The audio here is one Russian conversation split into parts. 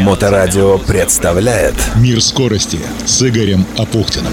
Моторадио представляет Мир скорости с Игорем Апухтиным.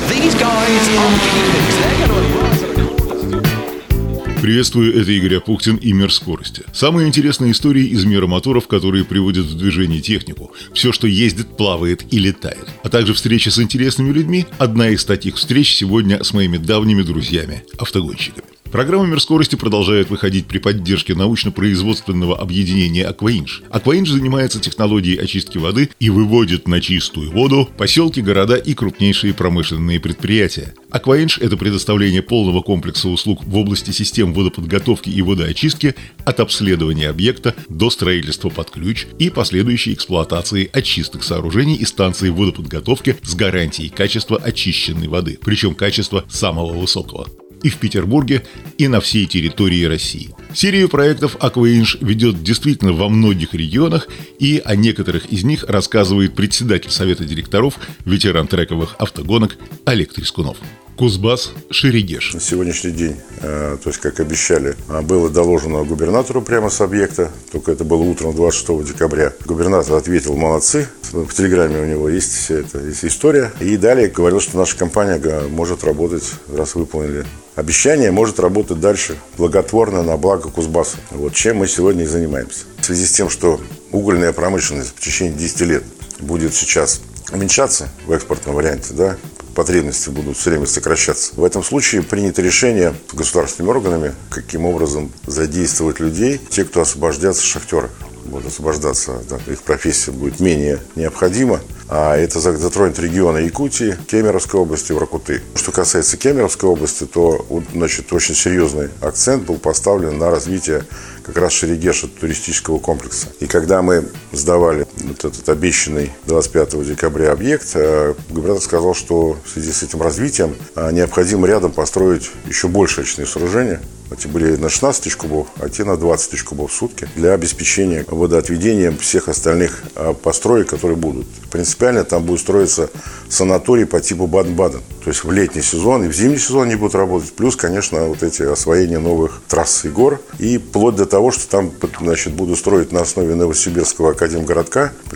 Приветствую, это Игорь Апухтин и «Мир скорости». Самые интересные истории из мира моторов, которые приводят в движение технику. Все, что ездит, плавает и летает. А также встречи с интересными людьми. Одна из таких встреч сегодня с моими давними друзьями – автогонщиками. Программа «Мир скорости» продолжает выходить при поддержке научно-производственного объединения «Акваинж». «Акваинж» занимается технологией очистки воды и выводит на чистую воду поселки, города и крупнейшие промышленные предприятия. «Акваинж» — это предоставление полного комплекса услуг в области систем водоподготовки и водоочистки от обследования объекта до строительства под ключ и последующей эксплуатации очисток сооружений и станций водоподготовки с гарантией качества очищенной воды, причем качества самого высокого и в Петербурге, и на всей территории России. Серию проектов Aquainch ведет действительно во многих регионах, и о некоторых из них рассказывает председатель Совета директоров, ветеран трековых автогонок Олег Трескунов. Кузбасс, Шерегеш. На сегодняшний день, э, то есть, как обещали, э, было доложено губернатору прямо с объекта, только это было утром 26 декабря. Губернатор ответил, молодцы, в Телеграме у него есть вся эта есть история. И далее говорил, что наша компания может работать, раз выполнили обещание, может работать дальше благотворно на благо Кузбасса. Вот чем мы сегодня и занимаемся. В связи с тем, что угольная промышленность в течение 10 лет будет сейчас уменьшаться в экспортном варианте, да, потребности будут все время сокращаться. В этом случае принято решение государственными органами, каким образом задействовать людей, те, кто освобождятся шахтеры будут освобождаться, да, их профессия будет менее необходима. А это затронет регионы Якутии, Кемеровской области, Воркуты. Что касается Кемеровской области, то значит, очень серьезный акцент был поставлен на развитие как раз Шерегеша туристического комплекса. И когда мы сдавали вот этот обещанный 25 декабря объект, э, губернатор сказал, что в связи с этим развитием э, необходимо рядом построить еще больше очные сооружения, эти были на 16 тысяч кубов, а те на 20 тысяч кубов в сутки для обеспечения водоотведения всех остальных а, построек, которые будут. Принципиально там будет строиться санаторий по типу Баден-Баден. То есть в летний сезон и в зимний сезон они будут работать. Плюс, конечно, вот эти освоения новых трасс и гор. И вплоть до того, что там значит, будут строить на основе Новосибирского академгородка, в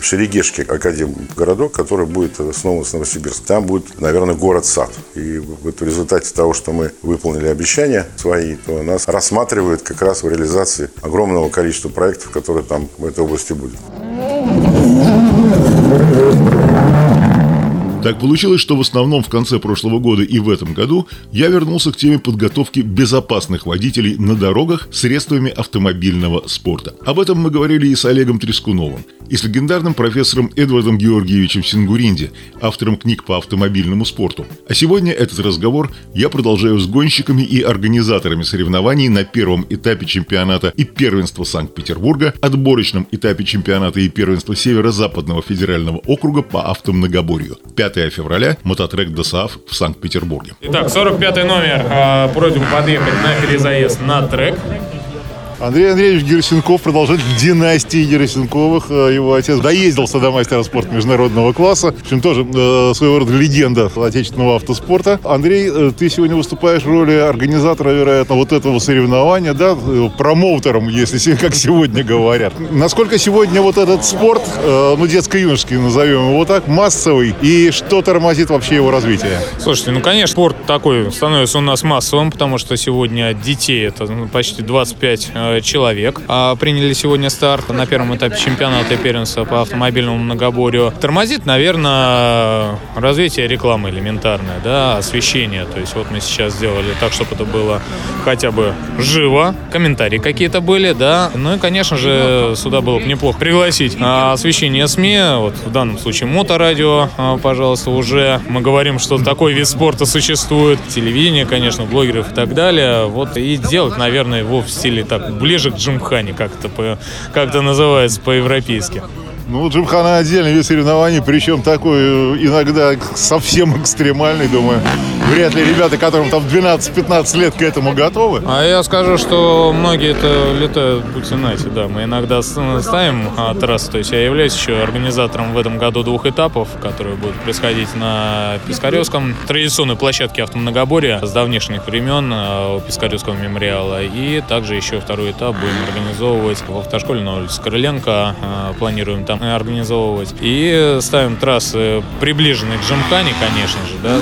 академгородок, который будет основан с Новосибирска. Там будет, наверное, город-сад. И вот в результате того, что мы выполнили обещания свои, то нас рассматривают как раз в реализации огромного количества проектов, которые там в этой области будут. Так получилось, что в основном в конце прошлого года и в этом году я вернулся к теме подготовки безопасных водителей на дорогах средствами автомобильного спорта. Об этом мы говорили и с Олегом Трескуновым, и с легендарным профессором Эдвардом Георгиевичем Сингуринди, автором книг по автомобильному спорту. А сегодня этот разговор я продолжаю с гонщиками и организаторами соревнований на первом этапе чемпионата и первенства Санкт-Петербурга, отборочном этапе чемпионата и первенства Северо-Западного федерального округа по автомногоборью. 5 февраля мототрек ДСАФ в Санкт-Петербурге. Итак, 45 номер. Э, просьба подъехать на перезаезд на трек. Андрей Андреевич Герасенков, продолжатель династии Герасенковых. Э, его отец доездился до мастера спорта международного класса. В общем, тоже э, своего рода легенда отечественного автоспорта. Андрей, э, ты сегодня выступаешь в роли организатора, вероятно, вот этого соревнования, да, э, промоутером, если как сегодня говорят. Насколько сегодня вот этот спорт, э, ну, детско-юношеский назовем его так, массовый, и что тормозит вообще его развитие? Слушайте, ну, конечно, спорт такой становится у нас массовым, потому что сегодня детей это ну, почти 25 Э, человек а, приняли сегодня старт на первом этапе чемпионата и первенства по автомобильному многоборью. Тормозит, наверное, развитие рекламы элементарное, да, освещение. То есть вот мы сейчас сделали так, чтобы это было хотя бы живо, комментарии какие-то были, да. Ну и, конечно же, сюда было бы неплохо пригласить а, освещение СМИ, вот в данном случае моторадио, а, пожалуйста, уже мы говорим, что такой вид спорта существует, телевидение, конечно, блогеров и так далее, вот и делать, наверное, его в стиле так ближе к Джимхане, как это, по, как это называется по-европейски. Ну, Джимхана отдельный вид соревнований, причем такой э, иногда совсем экстремальный, думаю. Вряд ли ребята, которым там 12-15 лет к этому готовы. А я скажу, что многие это летают, будьте знаете, да. Мы иногда ставим а, трассы, то есть я являюсь еще организатором в этом году двух этапов, которые будут происходить на Пискаревском традиционной площадке автомногоборья с давнишних времен а, у Пискаревского мемориала. И также еще второй этап будем организовывать в автошколе на улице Крыленко. А, планируем там организовывать. И ставим трассы, приближенные к Джамхане, конечно же, да,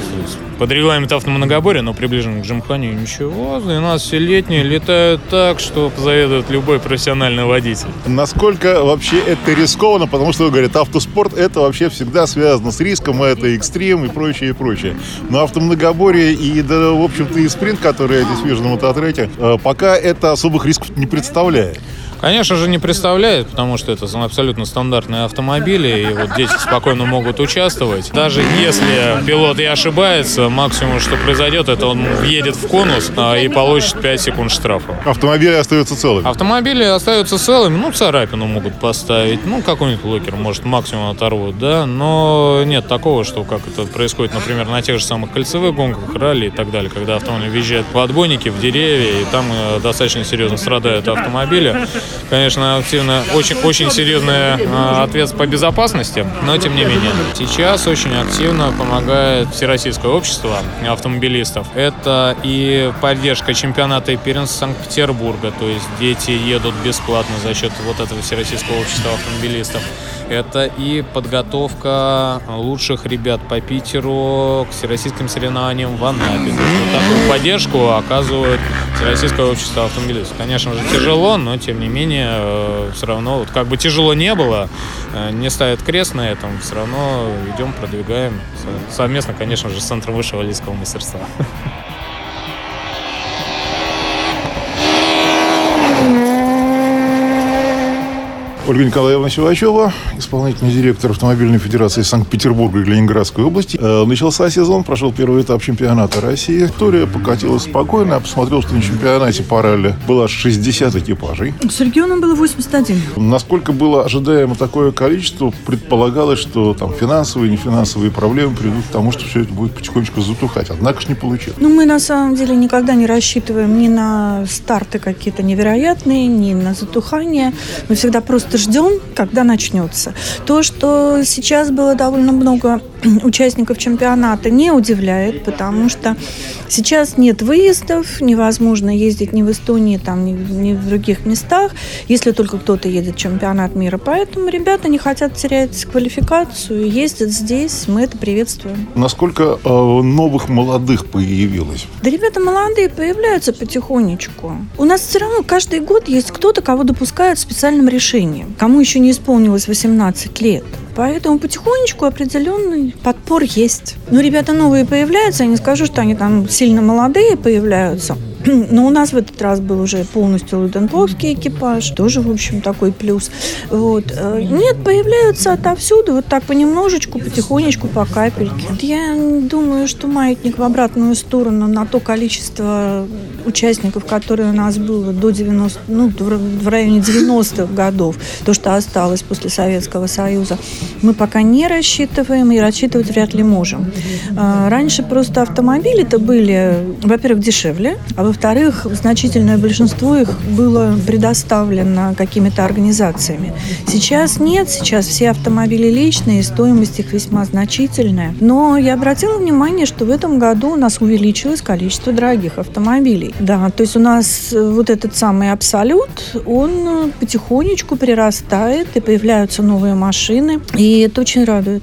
под регламент автомногоборья, но приближен к Джимхане, ничего, 12-летние летают так, что позаведует любой профессиональный водитель. Насколько вообще это рискованно, потому что, говорят, автоспорт это вообще всегда связано с риском, это экстрем и прочее, и прочее. Но автомногоборье и, да, в общем-то, и спринт, который я здесь вижу на мототрете, э, пока это особых рисков не представляет. Конечно же, не представляет, потому что это абсолютно стандартные автомобили, и вот дети спокойно могут участвовать. Даже если пилот и ошибается, максимум, что произойдет, это он въедет в конус а, и получит 5 секунд штрафа. Автомобили остаются целыми? Автомобили остаются целыми, ну, царапину могут поставить, ну, какой-нибудь локер, может, максимум оторвут, да, но нет такого, что как это происходит, например, на тех же самых кольцевых гонках, ралли и так далее, когда автомобиль въезжает в отбойники, в деревья, и там э, достаточно серьезно страдают автомобили конечно, активно, очень, очень серьезный э, ответ по безопасности, но тем не менее. Сейчас очень активно помогает Всероссийское общество автомобилистов. Это и поддержка чемпионата первенства Санкт-Петербурга, то есть дети едут бесплатно за счет вот этого Всероссийского общества автомобилистов. Это и подготовка лучших ребят по Питеру к всероссийским соревнованиям в Анапе. Вот такую поддержку оказывает Всероссийское общество автомобилистов. Конечно же, тяжело, но тем не менее, э, все равно, вот как бы тяжело не было, э, не ставят крест на этом, все равно идем, продвигаем совместно, конечно же, с Центром высшего лидского мастерства. Ольга Николаевна Силачева, исполнительный директор Автомобильной Федерации Санкт-Петербурга и Ленинградской области. Э, начался сезон, прошел первый этап чемпионата России. История покатилась спокойно. Я посмотрел, что на чемпионате по ралли было 60 экипажей. С регионом было 81. Насколько было ожидаемо такое количество, предполагалось, что там финансовые и нефинансовые проблемы приведут к тому, что все это будет потихонечку затухать. Однако ж не получилось. Ну, мы на самом деле никогда не рассчитываем ни на старты какие-то невероятные, ни на затухание. Мы всегда просто ждем, когда начнется. То, что сейчас было довольно много участников чемпионата, не удивляет, потому что сейчас нет выездов, невозможно ездить ни в Эстонии, там, ни, ни в других местах, если только кто-то едет в чемпионат мира. Поэтому ребята не хотят терять квалификацию, ездят здесь, мы это приветствуем. Насколько э, новых молодых появилось? Да ребята молодые появляются потихонечку. У нас все равно каждый год есть кто-то, кого допускают специальным решением кому еще не исполнилось 18 лет. Поэтому потихонечку определенный подпор есть. Но ребята новые появляются, я не скажу, что они там сильно молодые появляются. Но у нас в этот раз был уже полностью луденповский экипаж, тоже, в общем, такой плюс. Вот. Э, нет, появляются отовсюду, вот так понемножечку, потихонечку, по капельке. Я думаю, что маятник в обратную сторону на то количество участников, которые у нас было до 90, ну, в районе 90-х годов, то, что осталось после Советского Союза, мы пока не рассчитываем и рассчитывать вряд ли можем. Э, раньше просто автомобили-то были, во-первых, дешевле, а во-вторых, значительное большинство их было предоставлено какими-то организациями. Сейчас нет, сейчас все автомобили личные, стоимость их весьма значительная. Но я обратила внимание, что в этом году у нас увеличилось количество дорогих автомобилей. Да, то есть у нас э, вот этот самый Абсолют, он э, потихонечку прирастает, и появляются новые машины, и это очень радует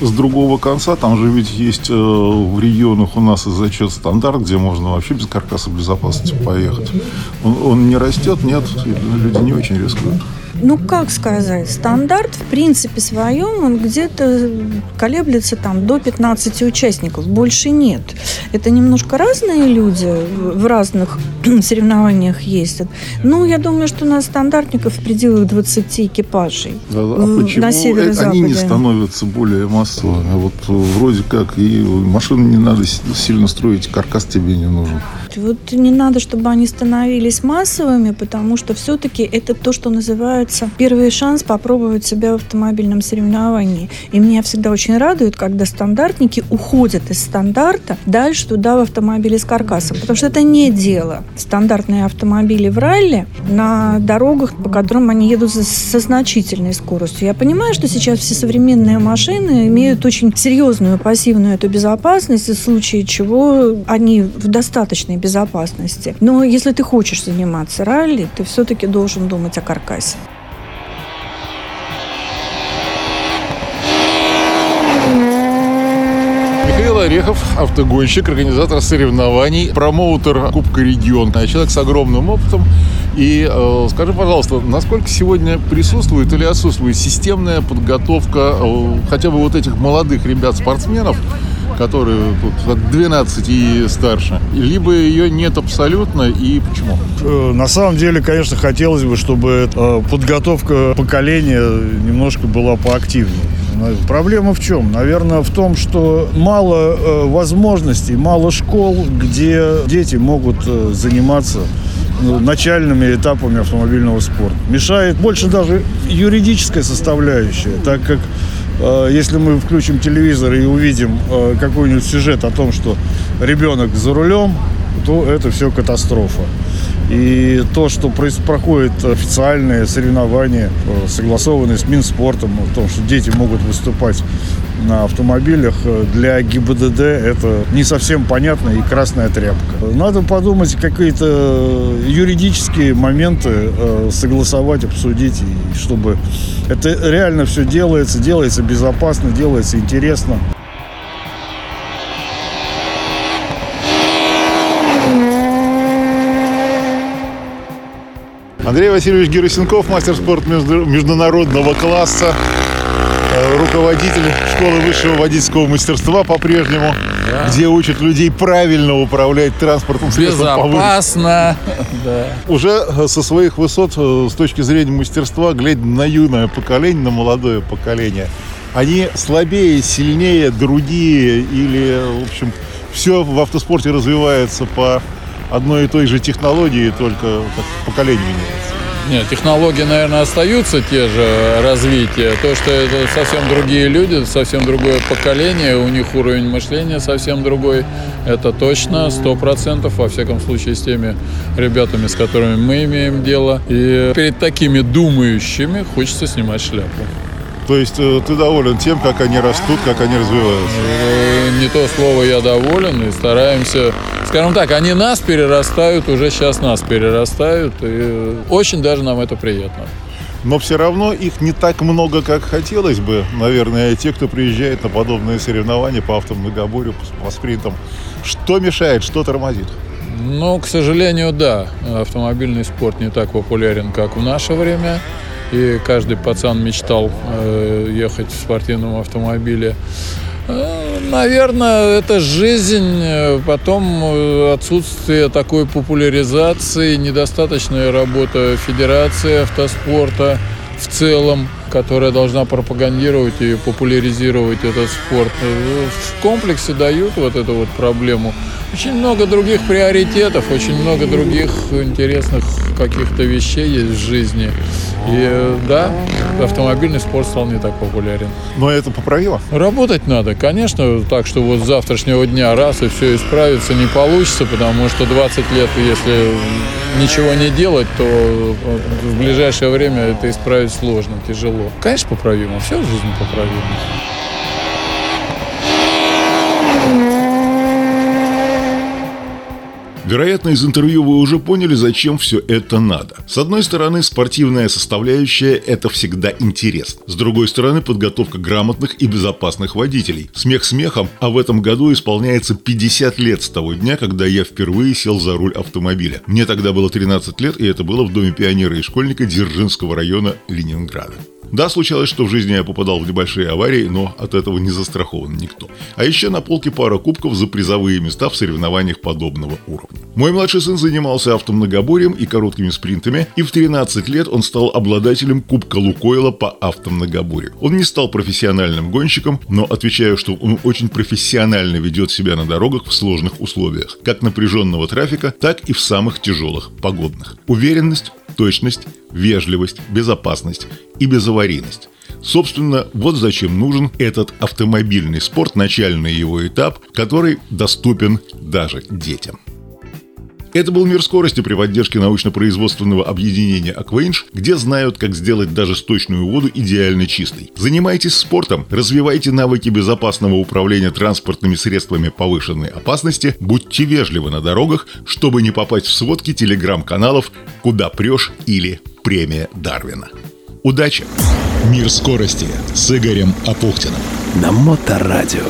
с другого конца. Там же ведь есть э, в регионах у нас и зачет стандарт, где можно вообще без каркаса безопасности поехать. Он, он не растет, нет, люди не очень рискуют ну как сказать, стандарт в принципе своем, он где-то колеблется там до 15 участников, больше нет. Это немножко разные люди в разных соревнованиях ездят. Ну, я думаю, что у нас стандартников в пределах 20 экипажей да, а почему на северо-западе. они не становятся более массовыми? Вот вроде как и машину не надо сильно строить, каркас тебе не нужен. Вот, не надо, чтобы они становились массовыми, потому что все-таки это то, что называется первый шанс попробовать себя в автомобильном соревновании. И меня всегда очень радует, когда стандартники уходят из стандарта дальше туда в автомобиле с каркасом, потому что это не дело. Стандартные автомобили в ралли на дорогах, по которым они едут со значительной скоростью. Я понимаю, что сейчас все современные машины имеют очень серьезную пассивную эту безопасность, в случае чего они в достаточной безопасности. Но если ты хочешь заниматься ралли, ты все-таки должен думать о каркасе. Орехов, автогонщик, организатор соревнований, промоутер Кубка Регион. Человек с огромным опытом. И э, скажи, пожалуйста, насколько сегодня присутствует или отсутствует системная подготовка э, хотя бы вот этих молодых ребят-спортсменов, которые тут от 12 и старше, либо ее нет абсолютно, и почему? Э, на самом деле, конечно, хотелось бы, чтобы э, подготовка поколения немножко была поактивнее. Проблема в чем? Наверное, в том, что мало э, возможностей, мало школ, где дети могут заниматься ну, начальными этапами автомобильного спорта. Мешает больше даже юридическая составляющая, так как если мы включим телевизор и увидим э, какой-нибудь сюжет о том, что ребенок за рулем, то это все катастрофа. И то, что проходит официальные соревнования, э, согласованные с Минспортом, о том, что дети могут выступать на автомобилях, э, для ГИБДД это не совсем понятно и красная тряпка. Надо подумать, какие-то юридические моменты э, согласовать, обсудить, чтобы это реально все делается, делается безопасно, делается интересно. Андрей Васильевич Герасенков, мастер спорта международного класса, э, руководитель школы высшего водительского мастерства по-прежнему, да. где учат людей правильно управлять транспортом. Безопасно. Да. Уже э, со своих высот, э, с точки зрения мастерства, глядя на юное поколение, на молодое поколение, они слабее, сильнее, другие или, в общем, все в автоспорте развивается по одной и той же технологии, только поколение меняется. Нет, технологии, наверное, остаются те же развития. То, что это совсем другие люди, совсем другое поколение, у них уровень мышления совсем другой. Это точно, сто процентов, во всяком случае, с теми ребятами, с которыми мы имеем дело. И перед такими думающими хочется снимать шляпу. То есть э, ты доволен тем, как они растут, как они развиваются? Э, не то слово я доволен и стараемся, скажем так, они нас перерастают, уже сейчас нас перерастают, и очень даже нам это приятно. Но все равно их не так много, как хотелось бы. Наверное, те, кто приезжает на подобные соревнования по автомногоборью, по спринтам. Что мешает, что тормозит? Ну, к сожалению, да. Автомобильный спорт не так популярен, как в наше время и каждый пацан мечтал э, ехать в спортивном автомобиле. Э, наверное, это жизнь, э, потом отсутствие такой популяризации, недостаточная работа Федерации автоспорта в целом, которая должна пропагандировать и популяризировать этот спорт. В комплексе дают вот эту вот проблему. Очень много других приоритетов, очень много других интересных каких-то вещей есть в жизни. И да, автомобильный спорт стал не так популярен. Но это поправило? Работать надо, конечно, так что вот с завтрашнего дня раз и все исправится не получится, потому что 20 лет, если ничего не делать, то в ближайшее время это исправить сложно, тяжело. Конечно, поправимо, все в жизни поправимо. Вероятно, из интервью вы уже поняли, зачем все это надо. С одной стороны, спортивная составляющая – это всегда интересно. С другой стороны, подготовка грамотных и безопасных водителей. Смех смехом, а в этом году исполняется 50 лет с того дня, когда я впервые сел за руль автомобиля. Мне тогда было 13 лет, и это было в Доме пионера и школьника Дзержинского района Ленинграда. Да, случалось, что в жизни я попадал в небольшие аварии, но от этого не застрахован никто. А еще на полке пара кубков за призовые места в соревнованиях подобного уровня. Мой младший сын занимался автомногоборьем и короткими спринтами, и в 13 лет он стал обладателем Кубка Лукойла по автомногоборью. Он не стал профессиональным гонщиком, но отвечаю, что он очень профессионально ведет себя на дорогах в сложных условиях, как напряженного трафика, так и в самых тяжелых погодных. Уверенность, точность, вежливость, безопасность и безаварийность. Собственно, вот зачем нужен этот автомобильный спорт, начальный его этап, который доступен даже детям. Это был «Мир скорости» при поддержке научно-производственного объединения «Аквейнш», где знают, как сделать даже сточную воду идеально чистой. Занимайтесь спортом, развивайте навыки безопасного управления транспортными средствами повышенной опасности, будьте вежливы на дорогах, чтобы не попасть в сводки телеграм-каналов «Куда прешь» или «Премия Дарвина». Удачи! «Мир скорости» с Игорем Апухтиным. На Моторадио.